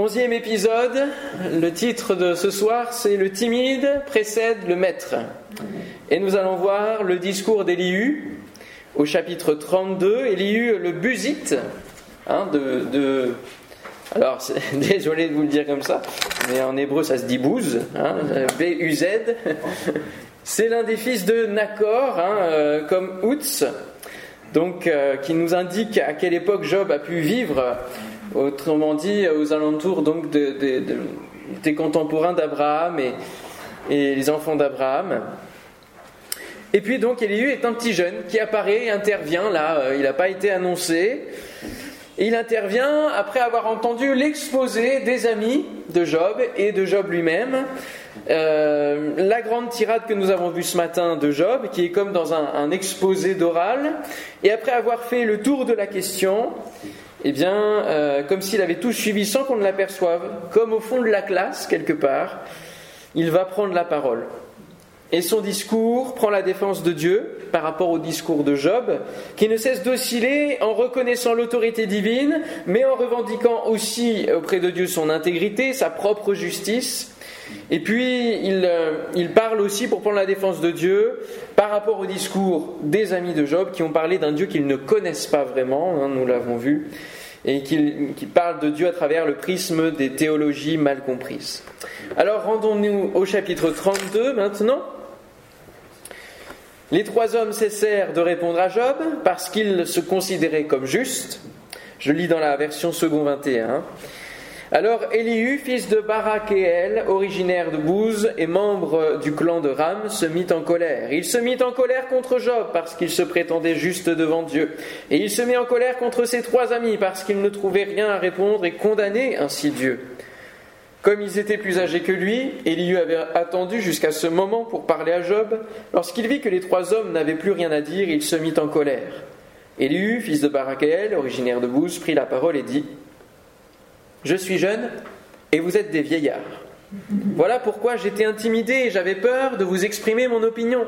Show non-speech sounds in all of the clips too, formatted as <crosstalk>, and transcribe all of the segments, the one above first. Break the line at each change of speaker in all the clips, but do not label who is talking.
Onzième épisode, le titre de ce soir c'est Le timide précède le maître. Et nous allons voir le discours d'Élihu au chapitre 32. Élihu le busite hein, de, Alors, <laughs> désolé de vous le dire comme ça, mais en hébreu ça se dit bouse, hein, B-U-Z. C'est l'un des fils de Nakor, hein, euh, comme Outz, donc, euh, qui nous indique à quelle époque Job a pu vivre autrement dit aux alentours donc des contemporains d'Abraham et, les enfants d'Abraham. Et puis donc Élihu est un petit jeune qui apparaît et intervient là, euh, il n'a pas été annoncé. il intervient après avoir entendu l'exposé des amis de Job et de Job lui-même. Euh, la grande tirade que nous avons vue ce matin de Job, qui est comme dans un exposé d'oral. Et après avoir fait le tour de la question, eh bien, euh, comme s'il avait tout suivi sans qu'on ne l'aperçoive, comme au fond de la classe, quelque part, il va prendre la parole. Et son discours prend la défense de Dieu par rapport au discours de Job, qui ne cesse d'osciller en reconnaissant l'autorité divine, mais en revendiquant aussi auprès de Dieu son intégrité, sa propre justice. Et puis, il, euh, il parle aussi pour prendre la défense de Dieu par rapport au discours des amis de Job qui ont parlé d'un Dieu qu'ils ne connaissent pas vraiment, hein, nous l'avons vu, et qui, parlent de Dieu à travers le prisme des théologies mal comprises. Alors rendons-nous au chapitre 32 maintenant. Les trois hommes cessèrent de répondre à Job parce qu'ils se considéraient comme justes. Je lis dans la version second 21. Alors Elihu, fils de Barakéel, originaire de Bouze et membre du clan de Ram, se mit en colère. Il se mit en colère contre Job parce qu'il se prétendait juste devant Dieu. Et il se mit en colère contre ses trois amis parce qu'ils ne trouvaient rien à répondre et condamnaient ainsi Dieu. Comme ils étaient plus âgés que lui, Elihu avait attendu jusqu'à ce moment pour parler à Job. Lorsqu'il vit que les trois hommes n'avaient plus rien à dire, il se mit en colère. Elihu, fils de Barakéel, originaire de Bouze, prit la parole et dit je suis jeune et vous êtes des vieillards. Voilà pourquoi j'étais intimidé et j'avais peur de vous exprimer mon opinion.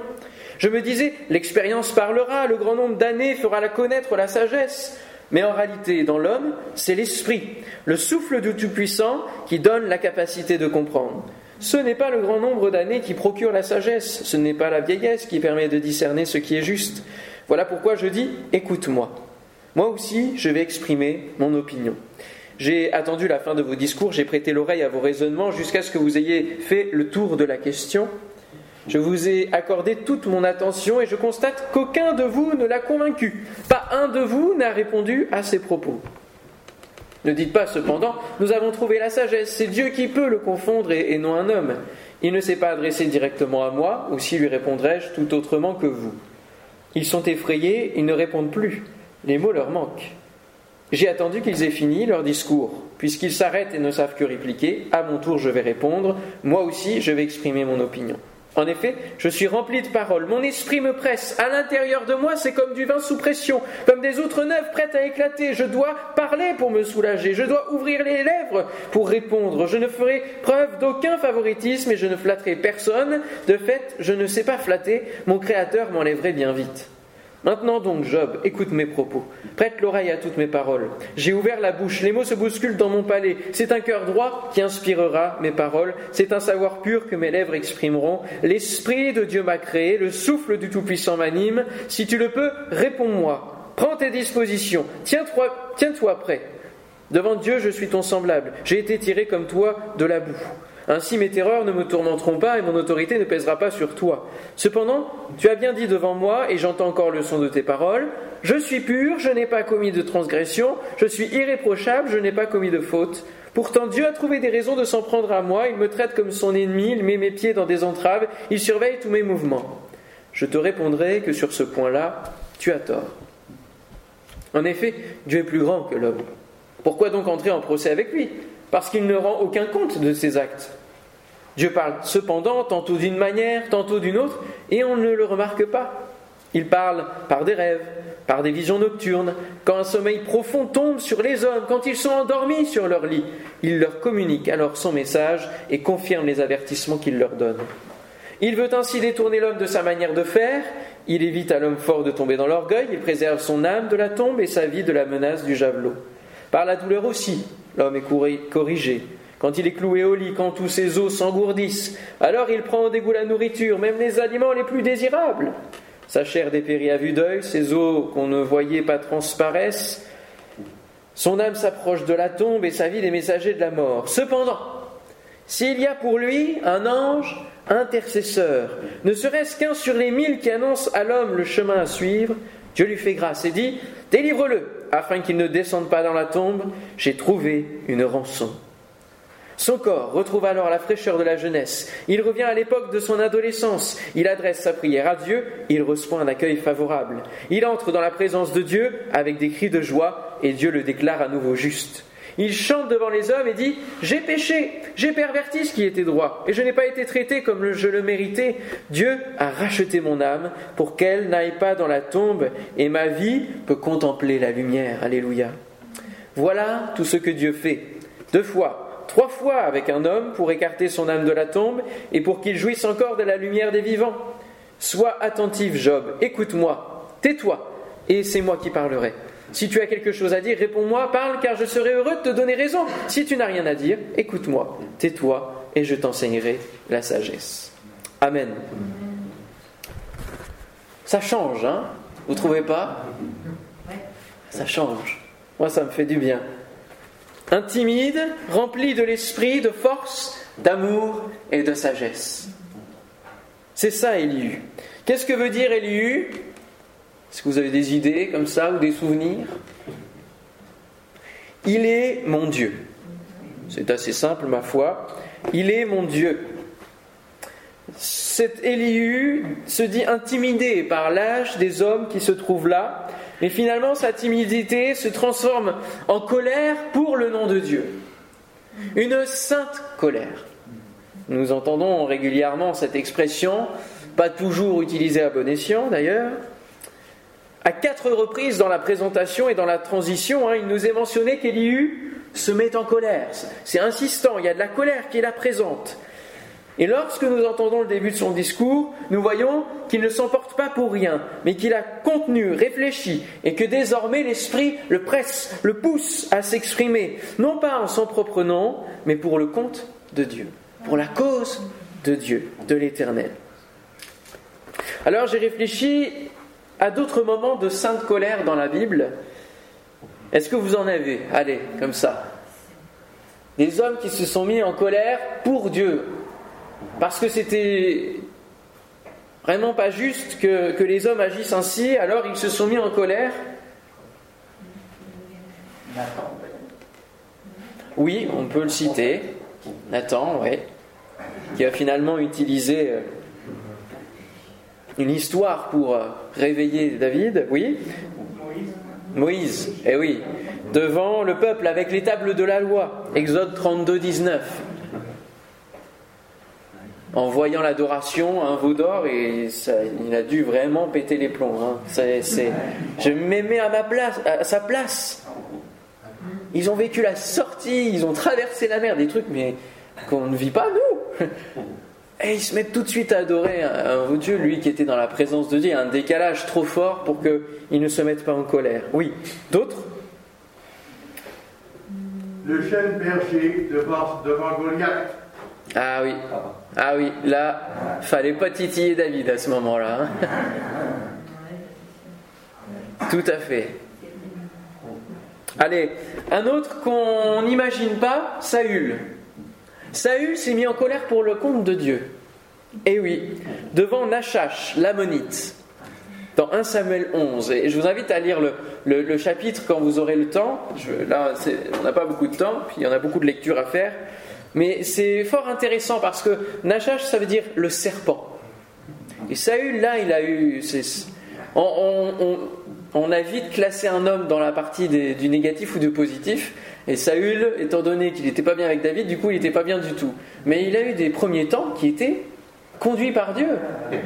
Je me disais, l'expérience parlera, le grand nombre d'années fera connaître la sagesse. Mais en réalité, dans l'homme, c'est l'esprit, le souffle du Tout-Puissant qui donne la capacité de comprendre. Ce n'est pas le grand nombre d'années qui procure la sagesse, ce n'est pas la vieillesse qui permet de discerner ce qui est juste. Voilà pourquoi je dis, écoute-moi. Moi aussi, je vais exprimer mon opinion. J'ai attendu la fin de vos discours, j'ai prêté l'oreille à vos raisonnements jusqu'à ce que vous ayez fait le tour de la question. Je vous ai accordé toute mon attention et je constate qu'aucun de vous ne l'a convaincu. Pas un de vous n'a répondu à ses propos. Ne dites pas cependant, nous avons trouvé la sagesse, c'est Dieu qui peut le confondre et, non un homme. Il ne s'est pas adressé directement à moi, aussi lui répondrai-je tout autrement que vous. Ils sont effrayés, ils ne répondent plus. Les mots leur manquent. J'ai attendu qu'ils aient fini leur discours. Puisqu'ils s'arrêtent et ne savent que répliquer, à mon tour je vais répondre, moi aussi je vais exprimer mon opinion. En effet, je suis rempli de paroles, mon esprit me presse, à l'intérieur de moi c'est comme du vin sous pression, comme des outres neuves prêtes à éclater, je dois parler pour me soulager, je dois ouvrir les lèvres pour répondre, je ne ferai preuve d'aucun favoritisme et je ne flatterai personne, de fait je ne sais pas flatter, mon Créateur m'enlèverait bien vite. Maintenant donc, Job, écoute mes propos. Prête l'oreille à toutes mes paroles. J'ai ouvert la bouche, les mots se bousculent dans mon palais. C'est un cœur droit qui inspirera mes paroles. C'est un savoir pur que mes lèvres exprimeront. L'Esprit de Dieu m'a créé, le souffle du Tout-Puissant m'anime. Si tu le peux, réponds-moi. Prends tes dispositions. Tiens-toi tiens prêt. Devant Dieu, je suis ton semblable. J'ai été tiré comme toi de la boue. Ainsi mes terreurs ne me tourmenteront pas et mon autorité ne pèsera pas sur toi. Cependant, tu as bien dit devant moi, et j'entends encore le son de tes paroles, je suis pur, je n'ai pas commis de transgression, je suis irréprochable, je n'ai pas commis de faute. Pourtant Dieu a trouvé des raisons de s'en prendre à moi, il me traite comme son ennemi, il met mes pieds dans des entraves, il surveille tous mes mouvements. Je te répondrai que sur ce point-là, tu as tort. En effet, Dieu est plus grand que l'homme. Pourquoi donc entrer en procès avec lui? Parce qu'il ne rend aucun compte de ses actes. Dieu parle cependant tantôt d'une manière, tantôt d'une autre, et on ne le remarque pas. Il parle par des rêves, par des visions nocturnes, quand un sommeil profond tombe sur les hommes, quand ils sont endormis sur leur lit. Il leur communique alors son message et confirme les avertissements qu'il leur donne. Il veut ainsi détourner l'homme de sa manière de faire, il évite à l'homme fort de tomber dans l'orgueil, il préserve son âme de la tombe et sa vie de la menace du javelot. Par la douleur aussi, l'homme est corrigé. Quand il est cloué au lit, quand tous ses os s'engourdissent, alors il prend au dégoût la nourriture, même les aliments les plus désirables. Sa chair dépérit à vue d'œil, ses os qu'on ne voyait pas transparaissent. Son âme s'approche de la tombe et sa vie des messagers de la mort. Cependant, s'il y a pour lui un ange intercesseur, ne serait-ce qu'un sur les mille qui annonce à l'homme le chemin à suivre, Dieu lui fait grâce et dit Délivre-le, afin qu'il ne descende pas dans la tombe, j'ai trouvé une rançon. Son corps retrouve alors la fraîcheur de la jeunesse. Il revient à l'époque de son adolescence. Il adresse sa prière à Dieu. Il reçoit un accueil favorable. Il entre dans la présence de Dieu avec des cris de joie et Dieu le déclare à nouveau juste. Il chante devant les hommes et dit J'ai péché, j'ai perverti ce qui était droit, et je n'ai pas été traité comme je le méritais. Dieu a racheté mon âme pour qu'elle n'aille pas dans la tombe, et ma vie peut contempler la lumière. Alléluia. Voilà tout ce que Dieu fait. Deux fois, trois fois avec un homme pour écarter son âme de la tombe et pour qu'il jouisse encore de la lumière des vivants. Sois attentif, Job, écoute-moi, tais-toi, et c'est moi qui parlerai. Si tu as quelque chose à dire, réponds-moi, parle, car je serai heureux de te donner raison. Si tu n'as rien à dire, écoute-moi, tais-toi, et je t'enseignerai la sagesse. Amen. Ça change, hein? Vous trouvez pas? Ça change. Moi, ça me fait du bien intimide, rempli de l'esprit, de force, d'amour et de sagesse. C'est ça Élihu. Qu'est-ce que veut dire Élihu Est-ce que vous avez des idées comme ça ou des souvenirs? Il est mon Dieu. C'est assez simple, ma foi. Il est mon Dieu. Cet Élihu se dit intimidé par l'âge des hommes qui se trouvent là, mais finalement, sa timidité se transforme en colère pour le nom de Dieu. Une sainte colère. Nous entendons régulièrement cette expression, pas toujours utilisée à bon escient d'ailleurs. À quatre reprises dans la présentation et dans la transition, hein, il nous est mentionné qu'Élihu se met en colère. C'est insistant, il y a de la colère qui est là présente. Et lorsque nous entendons le début de son discours, nous voyons qu'il ne s'emporte pas pour rien, mais qu'il a contenu, réfléchi, et que désormais l'Esprit le presse, le pousse à s'exprimer, non pas en son propre nom, mais pour le compte de Dieu, pour la cause de Dieu, de l'Éternel. Alors j'ai réfléchi à d'autres moments de sainte colère dans la Bible. Est-ce que vous en avez? Allez, comme ça. Des hommes qui se sont mis en colère pour Dieu, parce que c'était vraiment pas juste que, les hommes agissent ainsi, alors ils se sont mis en colère. Oui, on peut le citer. Nathan, oui, qui a finalement utilisé euh, une histoire pour euh, réveiller David, oui. Moïse, eh oui, devant le peuple avec les tables de la loi, Exode 32, 19 en voyant l'adoration, un veau d'or, et il a dû vraiment péter les plombs. Hein. je mets à, ma place, à sa place. Ils ont vécu la sortie, ils ont traversé la mer, des trucs mais qu'on ne vit pas nous. <laughs> Et ils se mettent tout de suite à adorer un, un Dieu, lui qui était dans la présence de Dieu, un décalage trop fort pour qu'ils ne se mettent pas en colère. Oui, d'autres?
Le chêne perché devant, devant Goliath.
Ah oui. Ah oui, là, fallait pas titiller David à ce moment-là. Hein. Tout à fait. Allez, un autre qu'on n'imagine pas, Saül. Saül s'est mis en colère pour le compte de Dieu. Eh oui, devant Nachash, l'ammonite, dans 1 Samuel 11. Et je vous invite à lire le, chapitre quand vous aurez le temps. là, on n'a pas beaucoup de temps, puis il y en a beaucoup de lectures à faire. Mais c'est fort intéressant parce que Nachash, ça veut dire le serpent. Et Saül, là, il a eu. On, a vite classé un homme dans la partie du négatif ou du positif. Et Saül, étant donné qu'il n'était pas bien avec David, du coup, il n'était pas bien du tout. Mais il a eu des premiers temps qui étaient conduits par Dieu.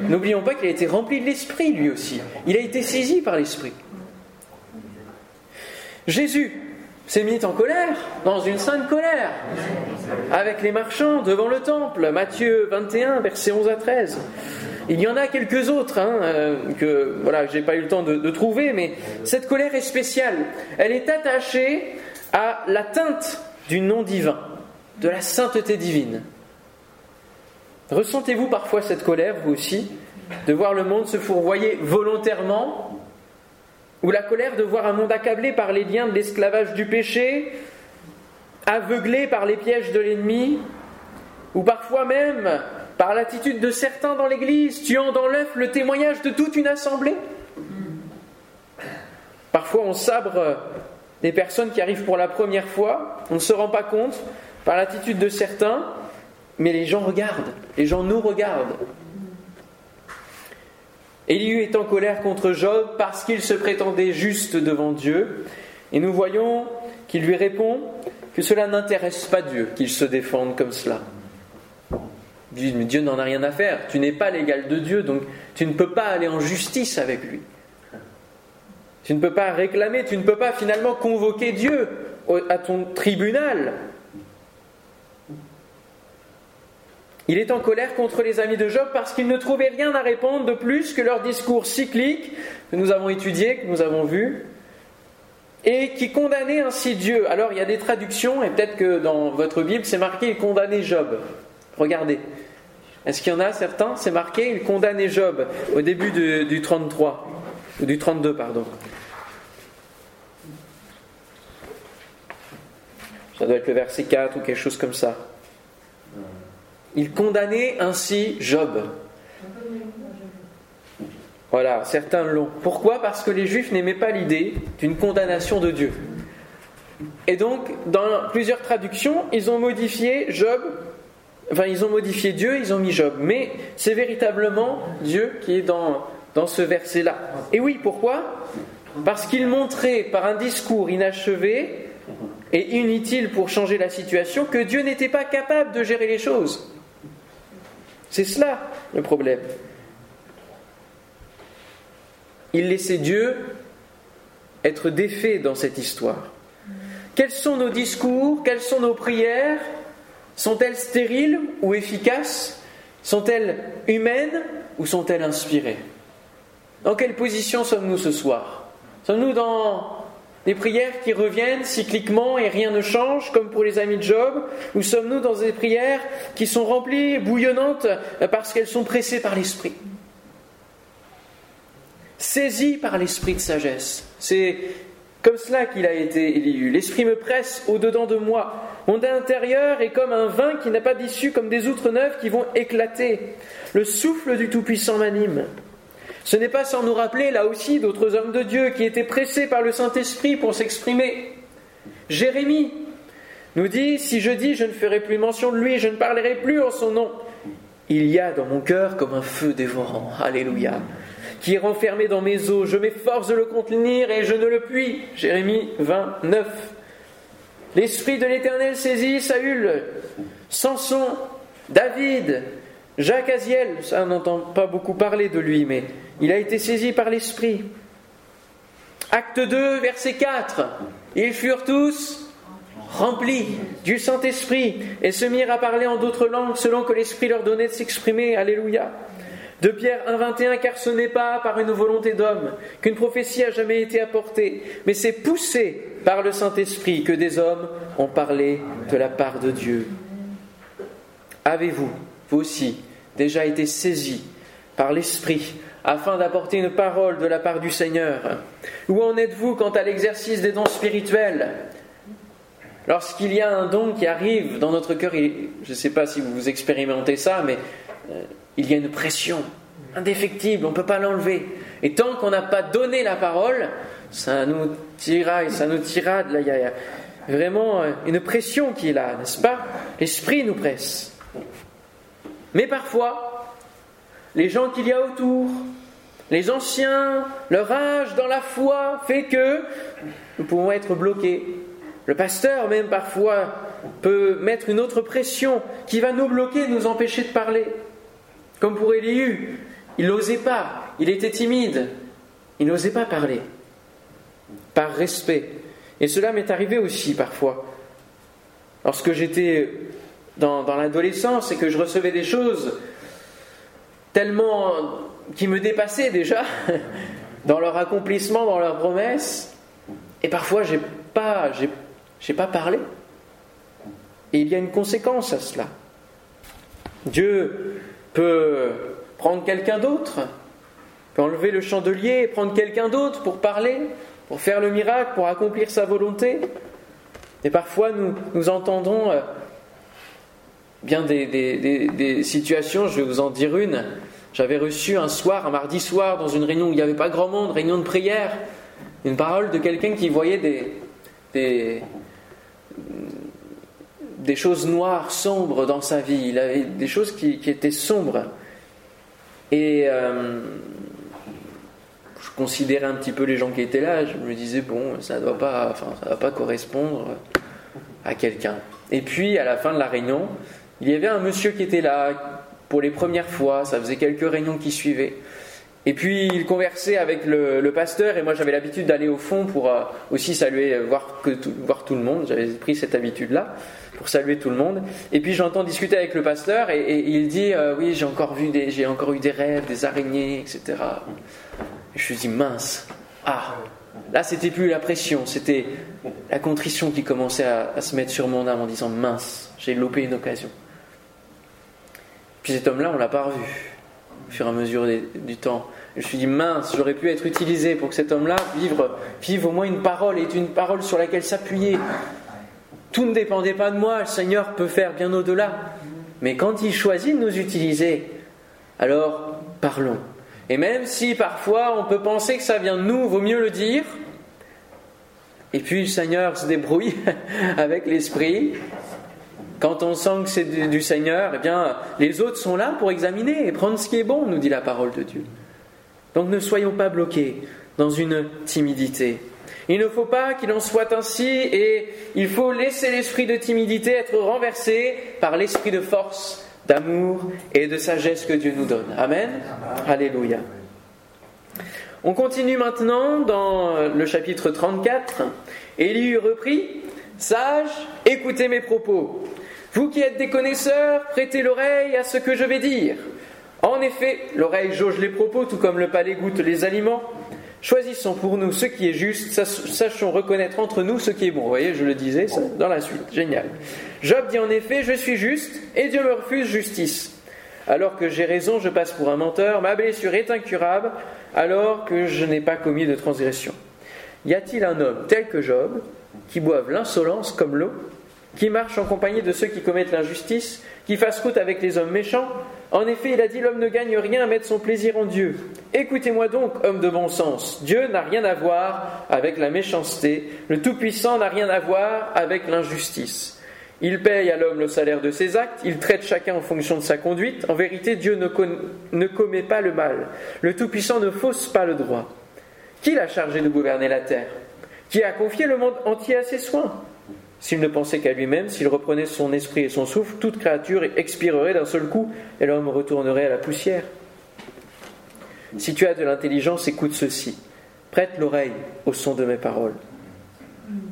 N'oublions pas qu'il a été rempli de l'esprit, lui aussi. Il a été saisi par l'esprit. Jésus, s'est mis en colère, dans une sainte colère, avec les marchands devant le temple. Matthieu 21, versets 11 à 13. Il y en a quelques autres hein, euh, que voilà, j'ai pas eu le temps de, trouver, mais cette colère est spéciale. Elle est attachée à la teinte du nom divin, de la sainteté divine. Ressentez-vous parfois cette colère, vous aussi, de voir le monde se fourvoyer volontairement Ou la colère de voir un monde accablé par les liens de l'esclavage du péché, aveuglé par les pièges de l'ennemi Ou parfois même par l'attitude de certains dans l'Église, tuant dans l'œuf le témoignage de toute une assemblée Parfois on sabre des personnes qui arrivent pour la première fois, on ne se rend pas compte par l'attitude de certains, mais les gens regardent, les gens nous regardent. Élihu est en colère contre Job parce qu'il se prétendait juste devant Dieu, et nous voyons qu'il lui répond que cela n'intéresse pas Dieu qu'il se défende comme cela. Dit, mais Dieu n'en a rien à faire, tu n'es pas l'égal de Dieu, donc tu ne peux pas aller en justice avec lui. Tu ne peux pas réclamer, tu ne peux pas finalement convoquer Dieu à ton tribunal Il est en colère contre les amis de Job parce qu'ils ne trouvaient rien à répondre de plus que leur discours cyclique que nous avons étudié, que nous avons vu, et qui condamnait ainsi Dieu. Alors il y a des traductions, et peut-être que dans votre Bible c'est marqué il condamnait Job. Regardez. Est-ce qu'il y en a certains? C'est marqué il condamnait Job au début du 33, ou du 32, pardon. Ça doit être le verset 4 ou quelque chose comme ça. Il condamnait ainsi Job. Voilà, certains l'ont. Pourquoi? Parce que les Juifs n'aimaient pas l'idée d'une condamnation de Dieu. Et donc, dans plusieurs traductions, ils ont modifié Job, enfin, ils ont modifié Dieu, ils ont mis Job. Mais c'est véritablement Dieu qui est dans, dans ce verset-là. Et oui, pourquoi? Parce qu'il montrait par un discours inachevé et inutile pour changer la situation que Dieu n'était pas capable de gérer les choses. C'est cela le problème. Il laissait Dieu être défait dans cette histoire. Quels sont nos discours? Quelles sont nos prières? Sont-elles stériles ou efficaces? Sont-elles humaines ou sont-elles inspirées? Dans quelle position sommes-nous ce soir? Sommes-nous dans des prières qui reviennent cycliquement et rien ne change, comme pour les amis de Job Ou sommes-nous dans des prières qui sont remplies, bouillonnantes, parce qu'elles sont pressées par l'esprit? Saisies par l'esprit de sagesse. C'est comme cela qu'il a été élu. L'esprit me presse au-dedans de moi. Mon intérieur est comme un vin qui n'a pas d'issue, comme des outres neuves qui vont éclater. Le souffle du Tout-Puissant m'anime. Ce n'est pas sans nous rappeler, là aussi, d'autres hommes de Dieu qui étaient pressés par le Saint-Esprit pour s'exprimer. Jérémie nous dit, si je dis, je ne ferai plus mention de lui, je ne parlerai plus en son nom. Il y a dans mon cœur comme un feu dévorant, alléluia, qui est renfermé dans mes os. Je m'efforce de le contenir et je ne le puis. Jérémie 29. L'Esprit de l'Éternel saisit Saül, Samson, David, Jacques Aziel, ça n'entend pas beaucoup parler de lui, mais il a été saisi par l'Esprit. Acte 2, verset 4. Ils furent tous remplis du Saint-Esprit et se mirent à parler en d'autres langues selon que l'Esprit leur donnait de s'exprimer. Alléluia. De Pierre 1,21, car ce n'est pas par une volonté d'homme qu'une prophétie a jamais été apportée, mais c'est poussé par le Saint-Esprit que des hommes ont parlé de la part de Dieu. Avez-vous, vous aussi, déjà été saisis par l'Esprit afin d'apporter une parole de la part du Seigneur Où en êtes-vous quant à l'exercice des dons spirituels? Lorsqu'il y a un don qui arrive dans notre cœur, je ne sais pas si vous expérimentez ça, mais euh, il y a une pression indéfectible, on ne peut pas l'enlever. Et tant qu'on n'a pas donné la parole, ça nous tiraille, ça nous tirade. Là, il y a vraiment euh, une pression qui est là, n'est-ce pas? L'esprit nous presse. Mais parfois, les gens qu'il y a autour, les anciens, leur âge dans la foi fait que nous pouvons être bloqués. Le pasteur même parfois peut mettre une autre pression qui va nous bloquer, nous empêcher de parler. Comme pour Élihu, il n'osait pas, il était timide, il n'osait pas parler, par respect. Et cela m'est arrivé aussi parfois. Lorsque j'étais dans, dans l'adolescence et que je recevais des choses tellement qui me dépassaient déjà <laughs> dans leur accomplissement, dans leurs promesses. Et parfois, j'ai pas, j'ai, pas parlé. Et il y a une conséquence à cela. Dieu peut prendre quelqu'un d'autre, peut enlever le chandelier et prendre quelqu'un d'autre pour parler, pour faire le miracle, pour accomplir sa volonté. Et parfois, nous, nous entendons euh, bien des, situations, je vais vous en dire une. J'avais reçu un soir, un mardi soir, dans une réunion où il n'y avait pas grand monde, réunion de prière, une parole de quelqu'un qui voyait des, des, choses noires, sombres dans sa vie. Il avait des choses qui, étaient sombres. Et euh, je considérais un petit peu les gens qui étaient là. Je me disais, bon, ça ne doit enfin, va pas correspondre à quelqu'un. Et puis, à la fin de la réunion, il y avait un monsieur qui était là pour les premières fois. Ça faisait quelques réunions qui suivaient. Et puis il conversait avec le, pasteur et moi j'avais l'habitude d'aller au fond pour euh, aussi saluer, voir, que voir tout le monde. J'avais pris cette habitude-là pour saluer tout le monde. Et puis j'entends discuter avec le pasteur et, il dit euh, oui j'ai encore vu des, j'ai encore eu des rêves, des araignées, etc. Et je me dis mince, ah là c'était plus la pression, c'était la contrition qui commençait à, se mettre sur mon âme en disant mince, j'ai loupé une occasion. Puis cet homme-là on l'a pas revu au fur et à mesure du temps. Je me suis dit, mince, j'aurais pu être utilisé pour que cet homme-là vive, vive au moins une parole, et une parole sur laquelle s'appuyer. Tout ne dépendait pas de moi, le Seigneur peut faire bien au-delà. Mais quand il choisit de nous utiliser, alors parlons. Et même si parfois on peut penser que ça vient de nous, vaut mieux le dire. Et puis le Seigneur se débrouille <laughs> avec l'esprit quand on sent que c'est du, Seigneur, eh bien, les autres sont là pour examiner et prendre ce qui est bon, nous dit la parole de Dieu. Donc ne soyons pas bloqués dans une timidité. Il ne faut pas qu'il en soit ainsi et il faut laisser l'esprit de timidité être renversé par l'esprit de force, d'amour et de sagesse que Dieu nous donne. Amen. Alléluia. On continue maintenant dans le chapitre 34. Élie reprit Sage, écoutez mes propos. Vous qui êtes des connaisseurs, prêtez l'oreille à ce que je vais dire. En effet, l'oreille jauge les propos, tout comme le palais goûte les aliments. Choisissons pour nous ce qui est juste, sachons reconnaître entre nous ce qui est bon. Vous voyez, je le disais dans la suite. Génial. Job dit en effet, je suis juste, et Dieu me refuse justice. Alors que j'ai raison, je passe pour un menteur, ma blessure est incurable, alors que je n'ai pas commis de transgression. Y a-t-il un homme tel que Job, qui boive l'insolence comme l'eau? Qui marche en compagnie de ceux qui commettent l'injustice, qui fasse route avec les hommes méchants. En effet, il a dit l'homme ne gagne rien à mettre son plaisir en Dieu. Écoutez-moi donc, homme de bon sens. Dieu n'a rien à voir avec la méchanceté. Le Tout-Puissant n'a rien à voir avec l'injustice. Il paye à l'homme le salaire de ses actes, il traite chacun en fonction de sa conduite. En vérité, Dieu ne, ne commet pas le mal. Le Tout-Puissant ne fausse pas le droit. Qui l'a chargé de gouverner la terre? Qui a confié le monde entier à ses soins? S'il ne pensait qu'à lui-même, s'il reprenait son esprit et son souffle, toute créature expirerait d'un seul coup et l'homme retournerait à la poussière. Si tu as de l'intelligence, écoute ceci. Prête l'oreille au son de mes paroles.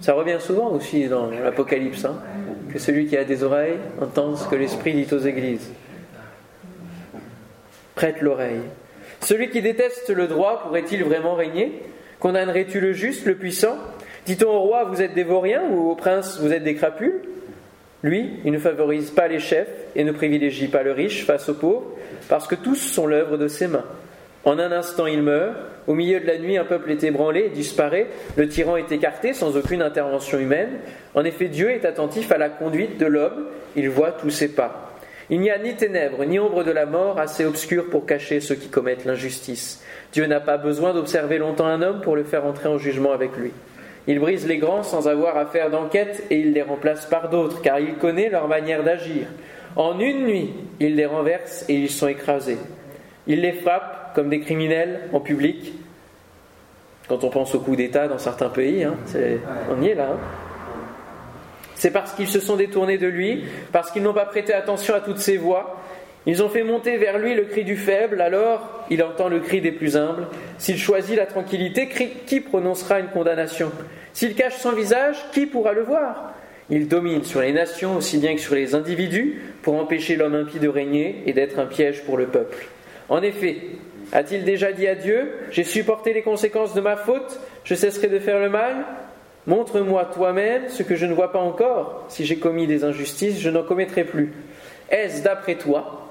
Ça revient souvent aussi dans l'Apocalypse, hein, que celui qui a des oreilles entende ce que l'Esprit dit aux églises. Prête l'oreille. Celui qui déteste le droit pourrait-il vraiment régner? Condamnerais-tu le juste, le puissant? Dit-on au roi, vous êtes des vauriens ou au prince, vous êtes des crapules? Lui, il ne favorise pas les chefs et ne privilégie pas le riche face aux pauvres, parce que tous sont l'œuvre de ses mains. En un instant, il meurt. Au milieu de la nuit, un peuple est ébranlé, disparaît. Le tyran est écarté sans aucune intervention humaine. En effet, Dieu est attentif à la conduite de l'homme. Il voit tous ses pas. Il n'y a ni ténèbres, ni ombre de la mort assez obscure pour cacher ceux qui commettent l'injustice. Dieu n'a pas besoin d'observer longtemps un homme pour le faire entrer en jugement avec lui. Il brise les grands sans avoir à faire d'enquête et il les remplace par d'autres, car il connaît leur manière d'agir. En une nuit, il les renverse et ils sont écrasés. Il les frappe comme des criminels en public. Quand on pense au coup d'État dans certains pays, hein, on y est là. Hein. C'est parce qu'ils se sont détournés de lui, parce qu'ils n'ont pas prêté attention à toutes ses voix, ils ont fait monter vers lui le cri du faible, alors il entend le cri des plus humbles. S'il choisit la tranquillité, qui prononcera une condamnation? S'il cache son visage, qui pourra le voir? Il domine sur les nations aussi bien que sur les individus pour empêcher l'homme impie de régner et d'être un piège pour le peuple. En effet, a-t-il déjà dit à Dieu J'ai supporté les conséquences de ma faute, je cesserai de faire le mal Montre-moi toi-même ce que je ne vois pas encore. Si j'ai commis des injustices, je n'en commettrai plus. Est-ce d'après toi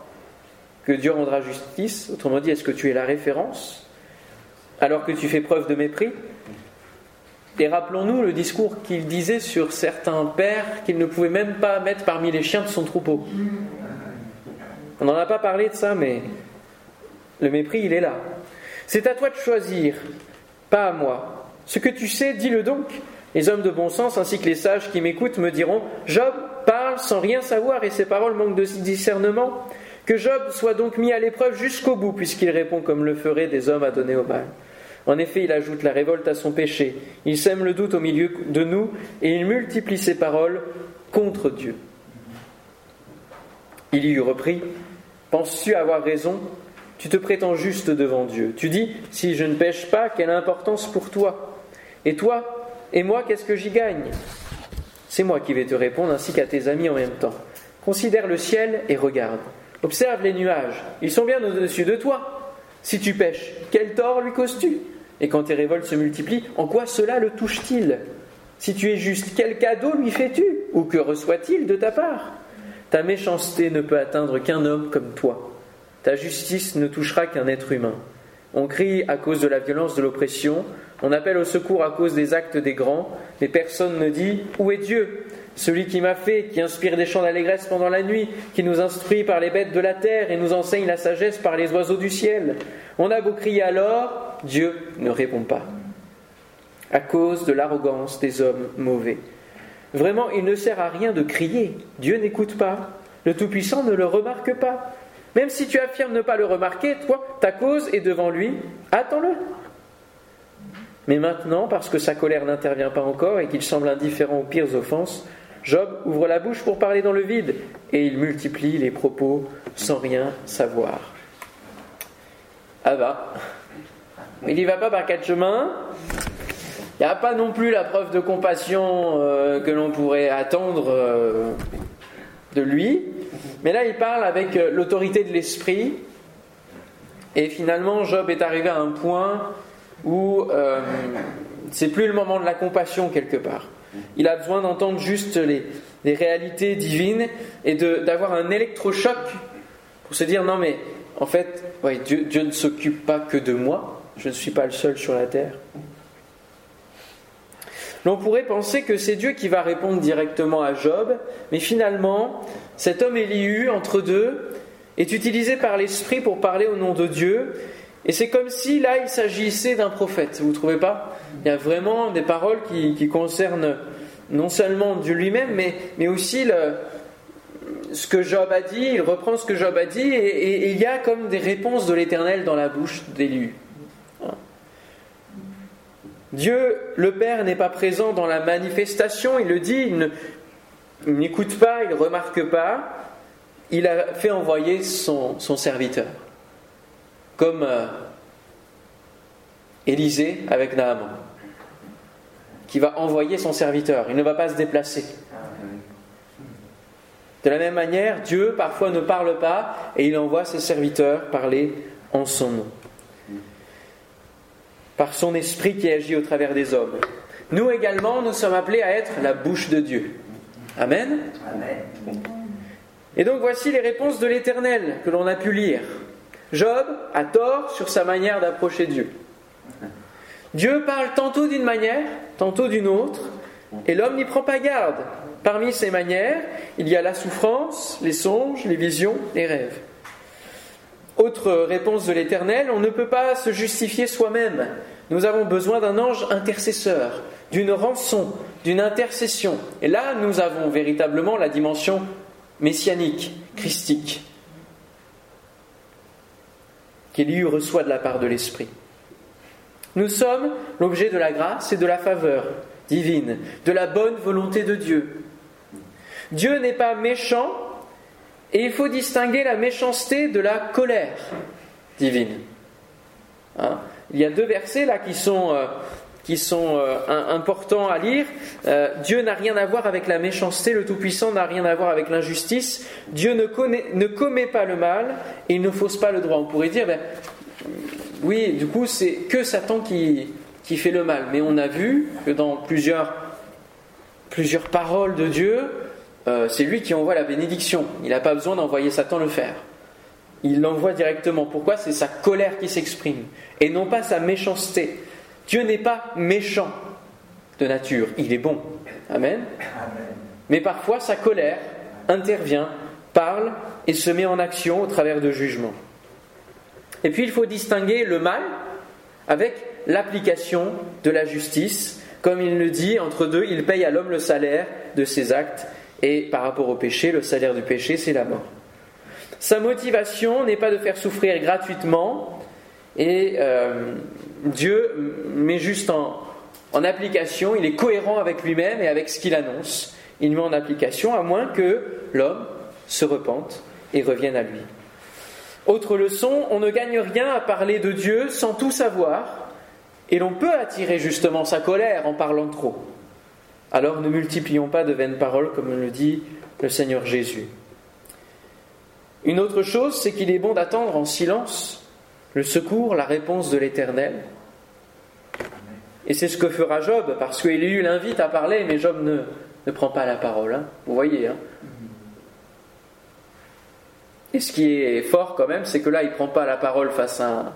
que Dieu rendra justice Autrement dit, est-ce que tu es la référence alors que tu fais preuve de mépris? Et rappelons-nous le discours qu'il disait sur certains pères qu'il ne pouvait même pas mettre parmi les chiens de son troupeau. On n'en a pas parlé de ça, mais le mépris, il est là. C'est à toi de choisir, pas à moi. Ce que tu sais, dis-le donc. Les hommes de bon sens ainsi que les sages qui m'écoutent me diront Job parle sans rien savoir et ses paroles manquent de discernement. Que Job soit donc mis à l'épreuve jusqu'au bout, puisqu'il répond comme le feraient des hommes à donner au mal. En effet, il ajoute la révolte à son péché, il sème le doute au milieu de nous, et il multiplie ses paroles contre Dieu. Il y eut repris Penses-tu avoir raison? Tu te prétends juste devant Dieu. Tu dis Si je ne pêche pas, quelle importance pour toi? Et toi? Et moi, qu'est-ce que j'y gagne? C'est moi qui vais te répondre, ainsi qu'à tes amis en même temps. Considère le ciel et regarde. Observe les nuages. Ils sont bien au-dessus de toi. Si tu pêches, quel tort lui causes-tu? Et quand tes révoltes se multiplient, en quoi cela le touche-t-il? Si tu es juste, quel cadeau lui fais-tu? Ou que reçoit-il de ta part? Ta méchanceté ne peut atteindre qu'un homme comme toi. Ta justice ne touchera qu'un être humain. On crie à cause de la violence de l'oppression, on appelle au secours à cause des actes des grands, mais personne ne dit Où est Dieu? Celui qui m'a fait, qui inspire des chants d'allégresse pendant la nuit, qui nous instruit par les bêtes de la terre et nous enseigne la sagesse par les oiseaux du ciel. On a beau crier alors, Dieu ne répond pas. À cause de l'arrogance des hommes mauvais. Vraiment, il ne sert à rien de crier. Dieu n'écoute pas. Le Tout-Puissant ne le remarque pas. Même si tu affirmes ne pas le remarquer, toi, ta cause est devant lui. Attends-le. Mais maintenant, parce que sa colère n'intervient pas encore et qu'il semble indifférent aux pires offenses, Job ouvre la bouche pour parler dans le vide et il multiplie les propos sans rien savoir. Ah bah, il n'y va pas par quatre chemins. Il n'y a pas non plus la preuve de compassion euh, que l'on pourrait attendre euh, de lui. Mais là, il parle avec euh, l'autorité de l'esprit. Et finalement, Job est arrivé à un point où c'est plus le moment de la compassion quelque part. Il a besoin d'entendre juste les, réalités divines et d'avoir un électrochoc pour se dire non mais en fait Dieu, Dieu ne s'occupe pas que de moi, je ne suis pas le seul sur la terre. L'on pourrait penser que c'est Dieu qui va répondre directement à Job, mais finalement, cet homme Élihu, entre deux, est utilisé par l'Esprit pour parler au nom de Dieu, et c'est comme si là il s'agissait d'un prophète, vous ne trouvez pas? Il y a vraiment des paroles qui, concernent non seulement Dieu lui-même, mais, mais aussi ce que Job a dit, il reprend ce que Job a dit, et, il y a comme des réponses de l'Éternel dans la bouche d'élu. Dieu, le Père, n'est pas présent dans la manifestation, il le dit, il n'écoute pas, il ne remarque pas, il a fait envoyer son serviteur comme euh, Élisée avec Naaman, qui va envoyer son serviteur, il ne va pas se déplacer. De la même manière, Dieu parfois ne parle pas et il envoie ses serviteurs parler en son nom. Par son esprit qui agit au travers des hommes. Nous également, nous sommes appelés à être la bouche de Dieu. Amen. Et donc voici les réponses de l'Éternel que l'on a pu lire. Job a tort sur sa manière d'approcher Dieu. Dieu parle tantôt d'une manière, tantôt d'une autre, et l'homme n'y prend pas garde. Parmi ces manières, il y a la souffrance, les songes, les visions, les rêves. Autre réponse de l'Éternel, on ne peut pas se justifier soi-même. Nous avons besoin d'un ange intercesseur, d'une rançon, d'une intercession. Et là, nous avons véritablement la dimension messianique, christique qu'Élie reçoit de la part de l'Esprit. Nous sommes l'objet de la grâce et de la faveur divine, de la bonne volonté de Dieu. Dieu n'est pas méchant et il faut distinguer la méchanceté de la colère divine. Hein? il y a deux versets là qui sont euh, qui sont euh, importants à lire. Euh, Dieu n'a rien à voir avec la méchanceté, le Tout-Puissant n'a rien à voir avec l'injustice. Dieu ne, ne, commet pas le mal et il ne fausse pas le droit. On pourrait dire, ben, oui, du coup, c'est que Satan qui, qui fait le mal. Mais on a vu que dans plusieurs plusieurs paroles de Dieu, euh, c'est lui qui envoie la bénédiction. Il n'a pas besoin d'envoyer Satan le faire. Il l'envoie directement. Pourquoi? C'est sa colère qui s'exprime et non pas sa méchanceté. Dieu n'est pas méchant de nature, il est bon. Amen. Mais parfois sa colère intervient, parle et se met en action au travers de jugements. Et puis il faut distinguer le mal avec l'application de la justice. Comme il le dit, entre deux, il paye à l'homme le salaire de ses actes. Et par rapport au péché, le salaire du péché, c'est la mort. Sa motivation n'est pas de faire souffrir gratuitement, et euh, Dieu met juste en, application, il est cohérent avec lui-même et avec ce qu'il annonce. Il met en application à moins que l'homme se repente et revienne à lui. Autre leçon, on ne gagne rien à parler de Dieu sans tout savoir, et l'on peut attirer justement sa colère en parlant trop. Alors ne multiplions pas de vaines paroles comme le dit le Seigneur Jésus. Une autre chose, c'est qu'il est bon d'attendre en silence le secours, la réponse de l'Éternel. Et c'est ce que fera Job, parce qu'Élu l'invite à parler, mais Job ne, ne prend pas la parole. Hein. Vous voyez. Hein. Et ce qui est fort quand même, c'est que là, il ne prend pas la parole face à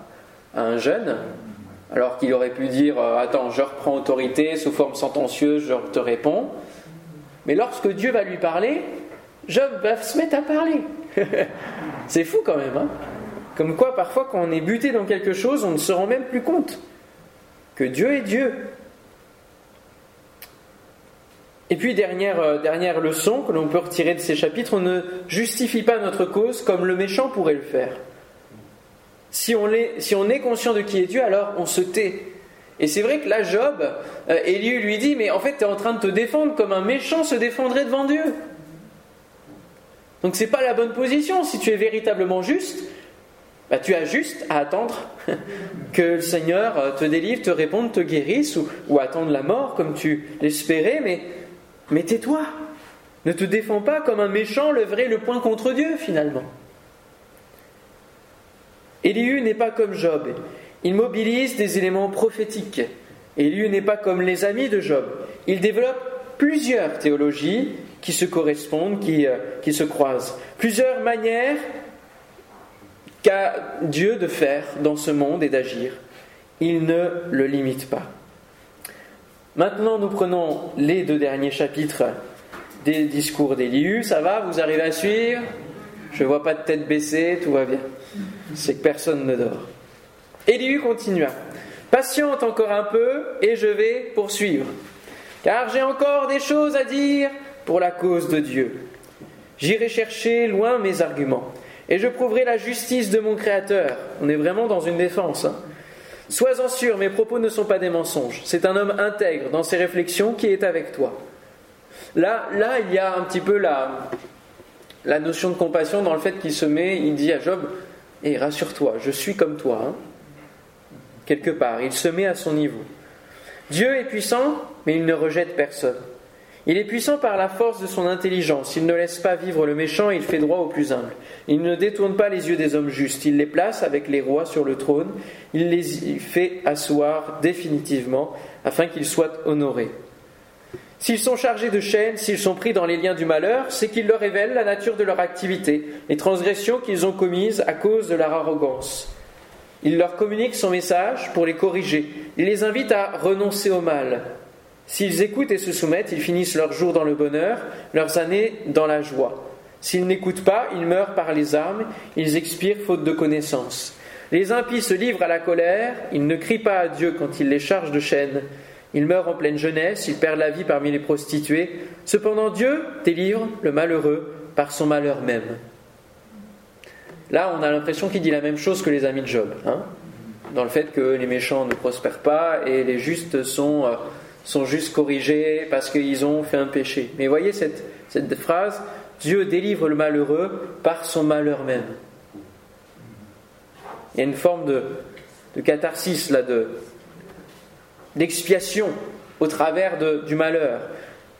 un, jeune, alors qu'il aurait pu dire euh, Attends, je reprends autorité sous forme sentencieuse, je te réponds. Mais lorsque Dieu va lui parler, Job va se mettre à parler. <laughs> c'est fou quand même. Hein Comme quoi, parfois, quand on est buté dans quelque chose, on ne se rend même plus compte que Dieu est Dieu. Et puis, dernière, euh, leçon que l'on peut retirer de ces chapitres, on ne justifie pas notre cause comme le méchant pourrait le faire. Si on, est, conscient de qui est Dieu, alors on se tait. Et c'est vrai que là, Job, euh, Élie lui dit, mais en fait, tu es en train de te défendre comme un méchant se défendrait devant Dieu. Donc c'est pas la bonne position. Si tu es véritablement juste, bah, tu as juste à attendre que le Seigneur euh, te délivre, te réponde, te guérisse, ou, attendre la mort comme tu l'espérais, mais tais-toi. Ne te défends pas comme un méchant lèverait le poing contre Dieu, finalement. Élihu n'est pas comme Job. Il mobilise des éléments prophétiques. Élihu n'est pas comme les amis de Job. Il développe plusieurs théologies qui se correspondent, qui, euh, qui se croisent. Plusieurs manières qu'a Dieu de faire dans ce monde et d'agir. Il ne le limite pas. Maintenant, nous prenons les deux derniers chapitres des discours d'Élihu. Ça va Vous arrivez à suivre? Je ne vois pas de tête baissée, tout va bien. C'est que personne ne dort. Élihu continua. Patiente encore un peu et je vais poursuivre. Car j'ai encore des choses à dire pour la cause de Dieu. J'irai chercher loin mes arguments et je prouverai la justice de mon Créateur. On est vraiment dans une défense. Hein. Sois-en sûr, mes propos ne sont pas des mensonges. C'est un homme intègre dans ses réflexions qui est avec toi. Là, là il y a un petit peu la, notion de compassion dans le fait qu'il se met, il dit à Job, et eh, rassure-toi, je suis comme toi. Hein. Quelque part, il se met à son niveau. Dieu est puissant, mais il ne rejette personne. Il est puissant par la force de son intelligence. Il ne laisse pas vivre le méchant, il fait droit aux plus humbles. Il ne détourne pas les yeux des hommes justes. Il les place avec les rois sur le trône. Il les fait asseoir définitivement afin qu'ils soient honorés. S'ils sont chargés de chaînes, s'ils sont pris dans les liens du malheur, c'est qu'il leur révèle la nature de leur activité, les transgressions qu'ils ont commises à cause de leur arrogance. Il leur communique son message pour les corriger. Il les invite à renoncer au mal, S'ils écoutent et se soumettent, ils finissent leurs jours dans le bonheur, leurs années dans la joie. S'ils n'écoutent pas, ils meurent par les armes, ils expirent faute de connaissance. Les impies se livrent à la colère, ils ne crient pas à Dieu quand il les charge de chaînes. Ils meurent en pleine jeunesse, ils perdent la vie parmi les prostituées. Cependant Dieu délivre le malheureux par son malheur même. Là, on a l'impression qu'il dit la même chose que les amis de Job, hein dans le fait que les méchants ne prospèrent pas et les justes sont... Euh, sont juste corrigés parce qu'ils ont fait un péché. Mais voyez cette, cette phrase, Dieu délivre le malheureux par son malheur même. Il y a une forme de, de catharsis là, de, d'expiation au travers de, du malheur.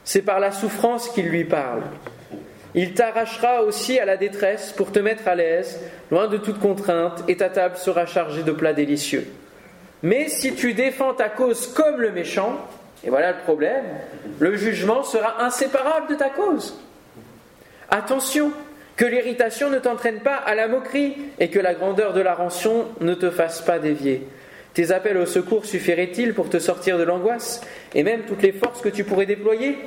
C'est par la souffrance qu'il lui parle. Il t'arrachera aussi à la détresse pour te mettre à l'aise, loin de toute contrainte, et ta table sera chargée de plats délicieux. Mais si tu défends ta cause comme le méchant, Et voilà le problème. Le jugement sera inséparable de ta cause. Attention, que l'irritation ne t'entraîne pas à la moquerie et que la grandeur de la rançon ne te fasse pas dévier. Tes appels au secours suffiraient-ils pour te sortir de l'angoisse et même toutes les forces que tu pourrais déployer?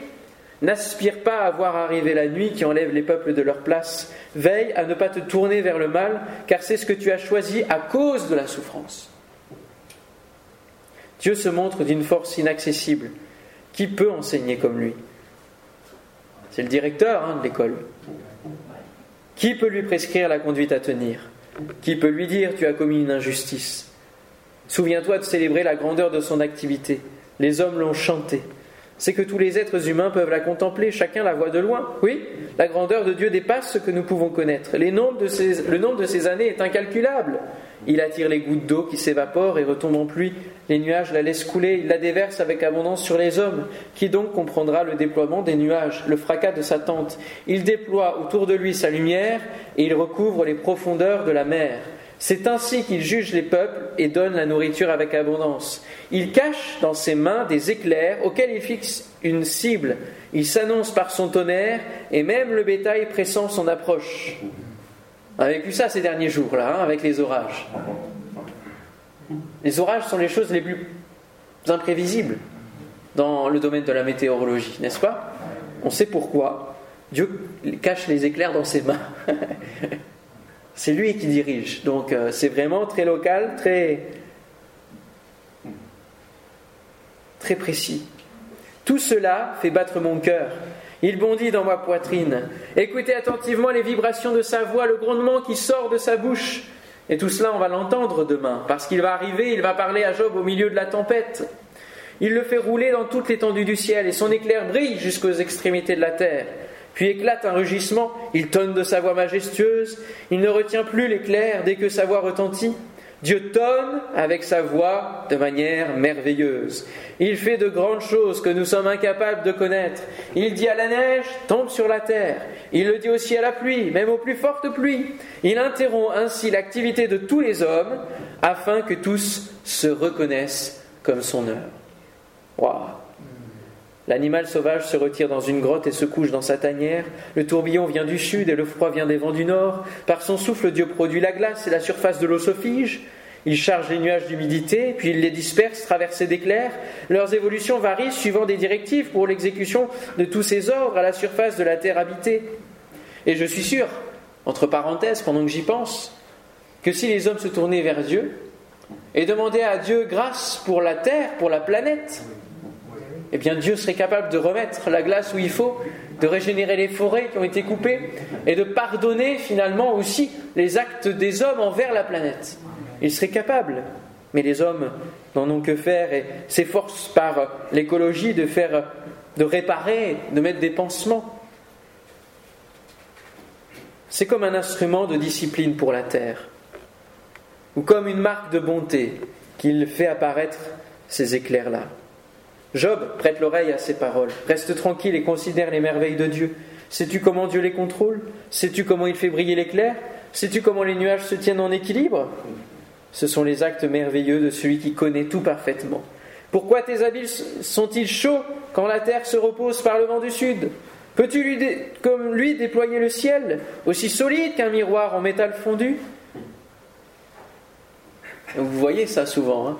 N'aspire pas à voir arriver la nuit qui enlève les peuples de leur place. Veille à ne pas te tourner vers le mal, car c'est ce que tu as choisi à cause de la souffrance. Dieu se montre d'une force inaccessible. Qui peut enseigner comme lui? C'est le directeur hein, de l'école. Qui peut lui prescrire la conduite à tenir? Qui peut lui dire tu as commis une injustice? Souviens-toi de célébrer la grandeur de son activité. Les hommes l'ont chanté c'est que tous les êtres humains peuvent la contempler, chacun la voit de loin. Oui, la grandeur de Dieu dépasse ce que nous pouvons connaître. le nombre de ces années est incalculable. Il attire les gouttes d'eau qui s'évaporent et retombent en pluie. Les nuages la laissent couler, il la déverse avec abondance sur les hommes. Qui donc comprendra le déploiement des nuages, le fracas de sa tente Il déploie autour de lui sa lumière et il recouvre les profondeurs de la mer. C'est ainsi qu'il juge les peuples et donne la nourriture avec abondance. Il cache dans ses mains des éclairs auxquels il fixe une cible. Il s'annonce par son tonnerre et même le bétail pressant son approche. On a vécu ça ces derniers jours-là, hein, avec les orages. Les orages sont les choses les plus imprévisibles dans le domaine de la météorologie, n'est-ce pas? On sait pourquoi. Dieu cache les éclairs dans ses mains. <laughs> C'est lui qui dirige. Donc euh, c'est vraiment très local, très, très précis. Tout cela fait battre mon cœur. Il bondit dans ma poitrine. Écoutez attentivement les vibrations de sa voix, le grondement qui sort de sa bouche. Et tout cela, on va l'entendre demain, parce qu'il va arriver, il va parler à Job au milieu de la tempête. Il le fait rouler dans toute l'étendue du ciel, et son éclair brille jusqu'aux extrémités de la terre. Puis éclate un rugissement, il tonne de sa voix majestueuse, il ne retient plus l'éclair dès que sa voix retentit. Dieu tonne avec sa voix de manière merveilleuse. Il fait de grandes choses que nous sommes incapables de connaître. Il dit à la neige, tombe sur la terre. Il le dit aussi à la pluie, même aux plus fortes pluies. Il interrompt ainsi l'activité de tous les hommes afin que tous se reconnaissent comme son heure. Waouh L'animal sauvage se retire dans une grotte et se couche dans sa tanière. Le tourbillon vient du sud et le froid vient des vents du nord. Par son souffle, Dieu produit la glace et la surface de l'eau se. Il charge les nuages d'humidité, puis il les disperse, traversés d'éclairs. Leurs évolutions varient suivant des directives pour l'exécution de tous ces ordres à la surface de la terre habitée. Et je suis sûr, entre parenthèses, pendant que j'y pense, que si les hommes se tournaient vers Dieu et demandaient à Dieu grâce pour la terre, pour la planète, eh bien Dieu serait capable de remettre la glace où il faut, de régénérer les forêts qui ont été coupées et de pardonner finalement aussi les actes des hommes envers la planète. Il serait capable, mais les hommes n'en ont que faire et s'efforcent par l'écologie de faire, de réparer, de mettre des pansements. C'est comme un instrument de discipline pour la terre, ou comme une marque de bonté qu'il fait apparaître ces éclairs-là. Job prête l'oreille à ces paroles. Reste tranquille et considère les merveilles de Dieu. Sais-tu comment Dieu les contrôle? Sais-tu comment il fait briller l'éclair? Sais-tu comment les nuages se tiennent en équilibre? Ce sont les actes merveilleux de celui qui connaît tout parfaitement. Pourquoi tes habiles sont-ils chauds quand la terre se repose par le vent du sud? Peux-tu lui comme lui déployer le ciel, aussi solide qu'un miroir en métal fondu? Vous voyez ça souvent, hein.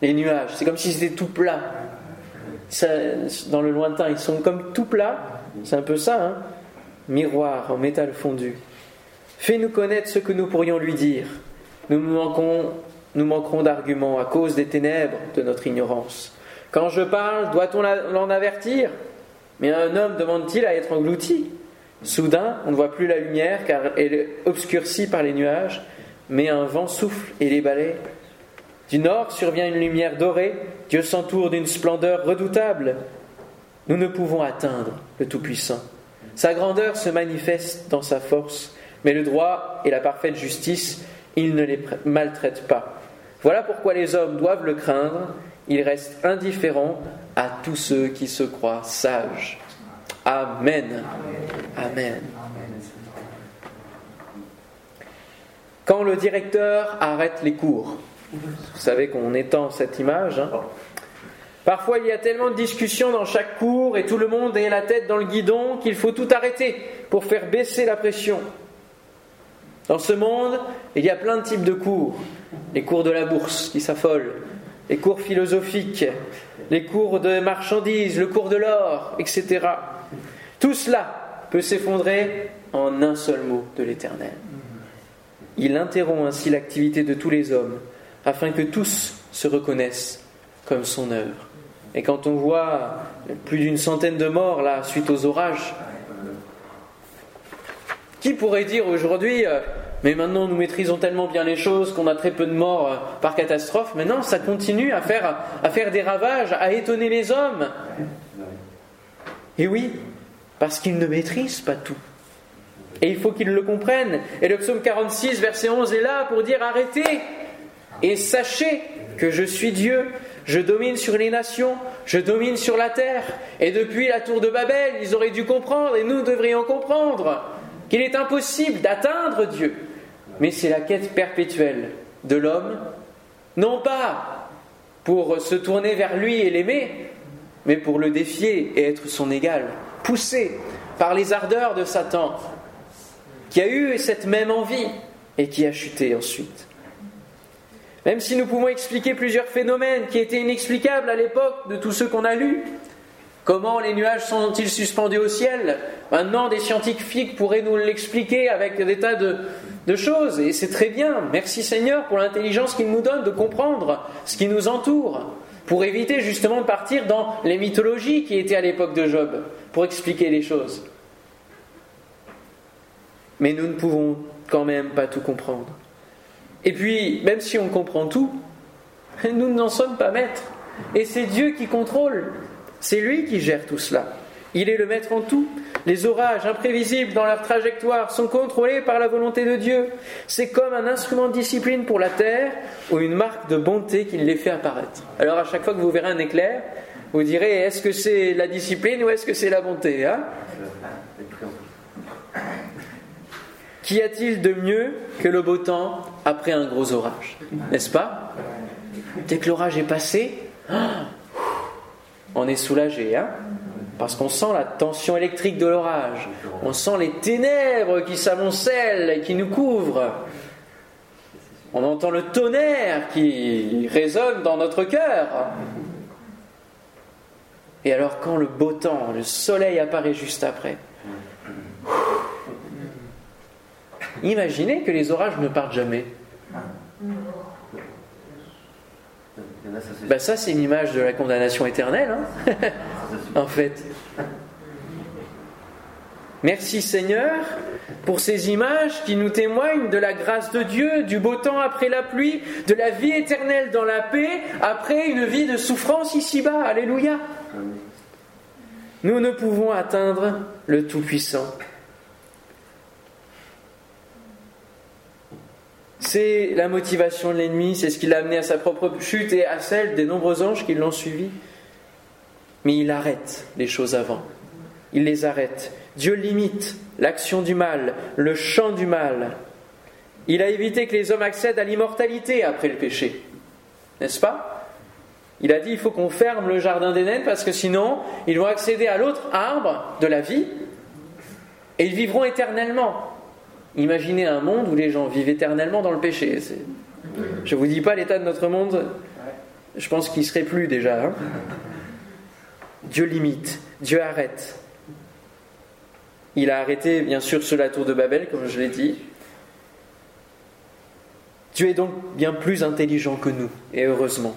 Les nuages, c'est comme si c'était tout plat dans le lointain, ils sont comme tout plats. C'est un peu ça, hein Miroir en métal fondu. Fais-nous connaître ce que nous pourrions lui dire. Nous manquons, nous manquerons d'arguments à cause des ténèbres de notre ignorance. Quand je parle, doit-on l'en avertir? Mais un homme demande-t-il à être englouti? Soudain, on ne voit plus la lumière car elle est obscurcie par les nuages, mais un vent souffle et les balaie. Du nord survient une lumière dorée, Dieu s'entoure d'une splendeur redoutable. Nous ne pouvons atteindre le Tout-Puissant. Sa grandeur se manifeste dans sa force, mais le droit et la parfaite justice, il ne les maltraite pas. Voilà pourquoi les hommes doivent le craindre, il reste indifférent à tous ceux qui se croient sages. Amen. Amen. Quand le directeur arrête les cours, vous savez qu'on étend cette image. Hein. Parfois, il y a tellement de discussions dans chaque cours et tout le monde est la tête dans le guidon qu'il faut tout arrêter pour faire baisser la pression. Dans ce monde, il y a plein de types de cours. Les cours de la bourse qui s'affolent, les cours philosophiques, les cours de marchandises, le cours de l'or, etc. Tout cela peut s'effondrer en un seul mot de l'Éternel. Il interrompt ainsi l'activité de tous les hommes, afin que tous se reconnaissent comme son œuvre. Et quand on voit plus d'une centaine de morts là suite aux orages, qui pourrait dire aujourd'hui, euh, mais maintenant nous maîtrisons tellement bien les choses qu'on a très peu de morts euh, par catastrophe, mais non, ça continue à faire, à faire des ravages, à étonner les hommes. Et oui, parce qu'ils ne maîtrisent pas tout. Et il faut qu'ils le comprennent. Et le psaume 46, verset 11 est là pour dire arrêtez et sachez que je suis Dieu, je domine sur les nations, je domine sur la terre. Et depuis la tour de Babel, ils auraient dû comprendre, et nous devrions comprendre, qu'il est impossible d'atteindre Dieu. Mais c'est la quête perpétuelle de l'homme, non pas pour se tourner vers lui et l'aimer, mais pour le défier et être son égal, poussé par les ardeurs de Satan, qui a eu cette même envie et qui a chuté ensuite. Même si nous pouvons expliquer plusieurs phénomènes qui étaient inexplicables à l'époque de tous ceux qu'on a lus, comment les nuages sont-ils suspendus au ciel? Maintenant, des scientifiques pourraient nous l'expliquer avec des tas de, de choses, et c'est très bien. Merci Seigneur pour l'intelligence qu'il nous donne de comprendre ce qui nous entoure, pour éviter justement de partir dans les mythologies qui étaient à l'époque de Job, pour expliquer les choses. Mais nous ne pouvons quand même pas tout comprendre. Et puis, même si on comprend tout, <laughs> nous n'en sommes pas maîtres. Et c'est Dieu qui contrôle. C'est lui qui gère tout cela. Il est le maître en tout. Les orages imprévisibles dans leur trajectoire sont contrôlés par la volonté de Dieu. C'est comme un instrument de discipline pour la terre ou une marque de bonté qui les fait apparaître. Alors à chaque fois que vous verrez un éclair, vous direz est-ce que c'est la discipline ou est-ce que c'est la bonté hein? Qu'y a-t-il de mieux que le beau temps après un gros orage N'est-ce pas Dès que l'orage est passé, <gasps> on est soulagé, hein parce qu'on sent la tension électrique de l'orage, on sent les ténèbres qui s'amoncellent et qui nous couvrent. On entend le tonnerre qui résonne dans notre cœur. Et alors quand le beau temps, le soleil apparaît juste après, Imaginez que les orages ne partent jamais. Ben ça, c'est une image de la condamnation éternelle, hein <laughs> en fait. Merci Seigneur pour ces images qui nous témoignent de la grâce de Dieu, du beau temps après la pluie, de la vie éternelle dans la paix après une vie de souffrance ici-bas. Alléluia. Nous ne pouvons atteindre le Tout-Puissant. C'est la motivation de l'ennemi, c'est ce qui l'a amené à sa propre chute et à celle des nombreux anges qui l'ont suivi. Mais il arrête les choses avant. Il les arrête. Dieu limite l'action du mal, le champ du mal. Il a évité que les hommes accèdent à l'immortalité après le péché. N'est-ce pas? Il a dit il faut qu'on ferme le jardin d'Éden parce que sinon ils vont accéder à l'autre arbre de la vie et ils vivront éternellement. Imaginez un monde où les gens vivent éternellement dans le péché. Je ne vous dis pas l'état de notre monde, je pense qu'il ne serait plus déjà. Hein. Dieu limite, Dieu arrête. Il a arrêté, bien sûr, sur la tour de Babel, comme je l'ai dit. Dieu est donc bien plus intelligent que nous, et heureusement.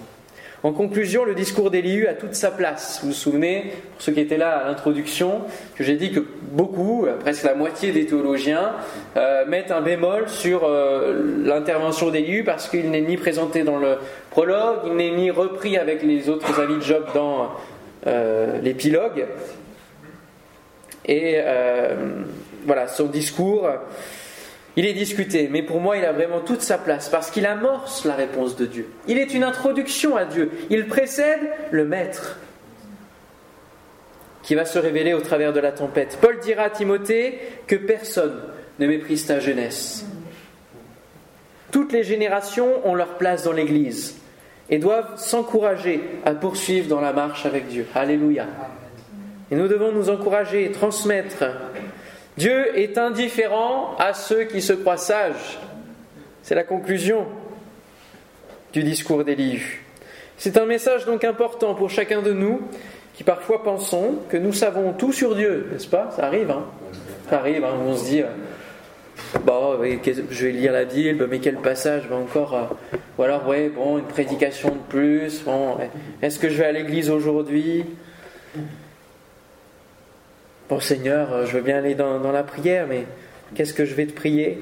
En conclusion, le discours d'Élihu a toute sa place. Vous vous souvenez, pour ceux qui étaient là à l'introduction, que j'ai dit que beaucoup, presque la moitié des théologiens, euh, mettent un bémol sur euh, l'intervention d'Élihu parce qu'il n'est ni présenté dans le prologue, il n'est ni repris avec les autres avis de Job dans euh, l'épilogue. Et voilà, son discours il est discuté, mais pour moi, il a vraiment toute sa place parce qu'il amorce la réponse de Dieu. Il est une introduction à Dieu. Il précède le Maître qui va se révéler au travers de la tempête. Paul dira à Timothée que personne ne méprise ta jeunesse. Toutes les générations ont leur place dans l'Église et doivent s'encourager à poursuivre dans la marche avec Dieu. Alléluia. Et nous devons nous encourager et transmettre. Dieu est indifférent à ceux qui se croient sages. C'est la conclusion du discours d'Élie. C'est un message donc important pour chacun de nous qui parfois pensons que nous savons tout sur Dieu, n'est-ce pas? Ça arrive, hein? Ça arrive, hein, on se dit, bon, je vais lire la Bible, mais quel passage va encore euh, Ou alors, ouais, bon, une prédication de plus. Bon, est-ce que je vais à l'église aujourd'hui? Bon, Seigneur, euh, je veux bien aller dans, la prière, mais qu'est-ce que je vais te prier?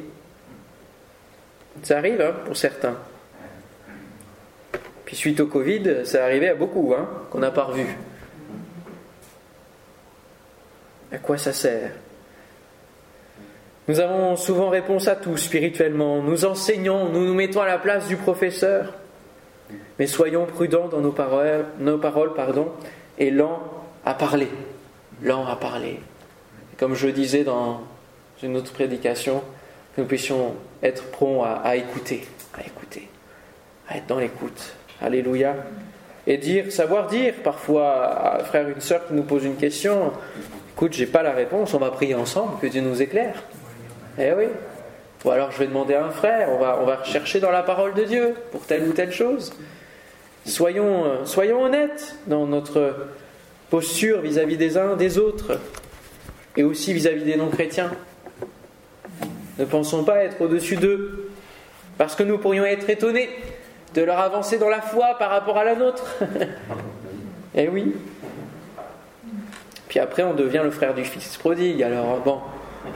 Ça arrive hein, pour certains. Puis suite au Covid, ça arrivait à beaucoup, hein, qu'on n'a pas revu. À quoi ça sert? Nous avons souvent réponse à tout spirituellement. Nous enseignons, nous nous mettons à la place du professeur. Mais soyons prudents dans nos paroles, nos et lents à parler. Lents à parler. Comme je disais dans une autre prédication, que nous puissions être prompts à écouter, à écouter, à être dans l'écoute. Alléluia. Et dire, savoir dire parfois à un frère, une sœur qui nous pose une question, écoute, j'ai pas la réponse, on va prier ensemble, que Dieu nous éclaire. Eh oui. Ou alors je vais demander à un frère, on va, on va rechercher dans la parole de Dieu pour telle ou telle chose. Soyons, euh, soyons honnêtes dans notre posture vis-à-vis des uns des autres et aussi vis-à-vis des non-chrétiens. Ne pensons pas être au-dessus d'eux, parce que nous pourrions être étonnés de leur avancer dans la foi par rapport à la nôtre. <laughs> eh oui. Puis après, on devient le frère du fils prodigue. Alors, bon.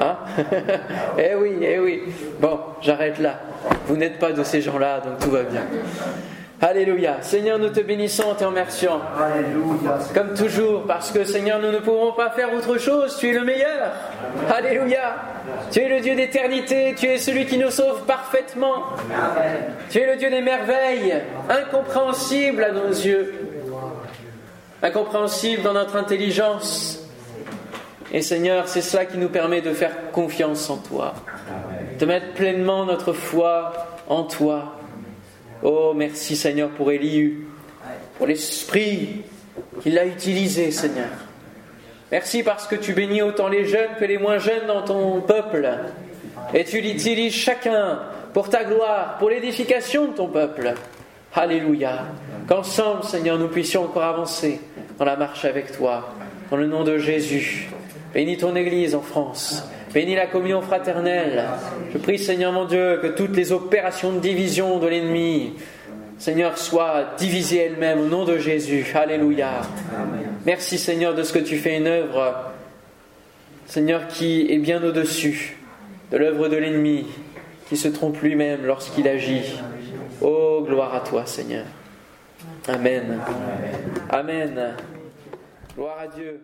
Hein? <laughs> Eh oui, eh oui. Bon, j'arrête là. Vous n'êtes pas de ces gens-là, donc tout va bien. Alléluia. Seigneur, nous te bénissons et te remercions. Alléluia. Comme toujours, parce que Seigneur, nous ne pouvons pas faire autre chose. Tu es le meilleur. Alléluia. Tu es le Dieu d'éternité. Tu es celui qui nous sauve parfaitement. Tu es le Dieu des merveilles, incompréhensible à nos yeux incompréhensible dans notre intelligence. Et Seigneur, c'est cela qui nous permet de faire confiance en toi, de mettre pleinement notre foi en toi. Oh, merci Seigneur pour Élie, pour l'esprit qu'il a utilisé, Seigneur. Merci parce que tu bénis autant les jeunes que les moins jeunes dans ton peuple. Et tu l'utilises chacun pour ta gloire, pour l'édification de ton peuple. Alléluia. Qu'ensemble, Seigneur, nous puissions encore avancer dans la marche avec toi. Dans le nom de Jésus. Bénis ton Église en France. Bénis la communion fraternelle. Je prie, Seigneur mon Dieu, que toutes les opérations de division de l'ennemi, Seigneur, soient divisées elles-mêmes au nom de Jésus. Alléluia. Merci, Seigneur, de ce que tu fais une œuvre, Seigneur, qui est bien au-dessus de l'œuvre de l'ennemi, qui se trompe lui-même lorsqu'il agit. Oh, gloire à toi, Seigneur. Amen. Amen. Gloire à Dieu.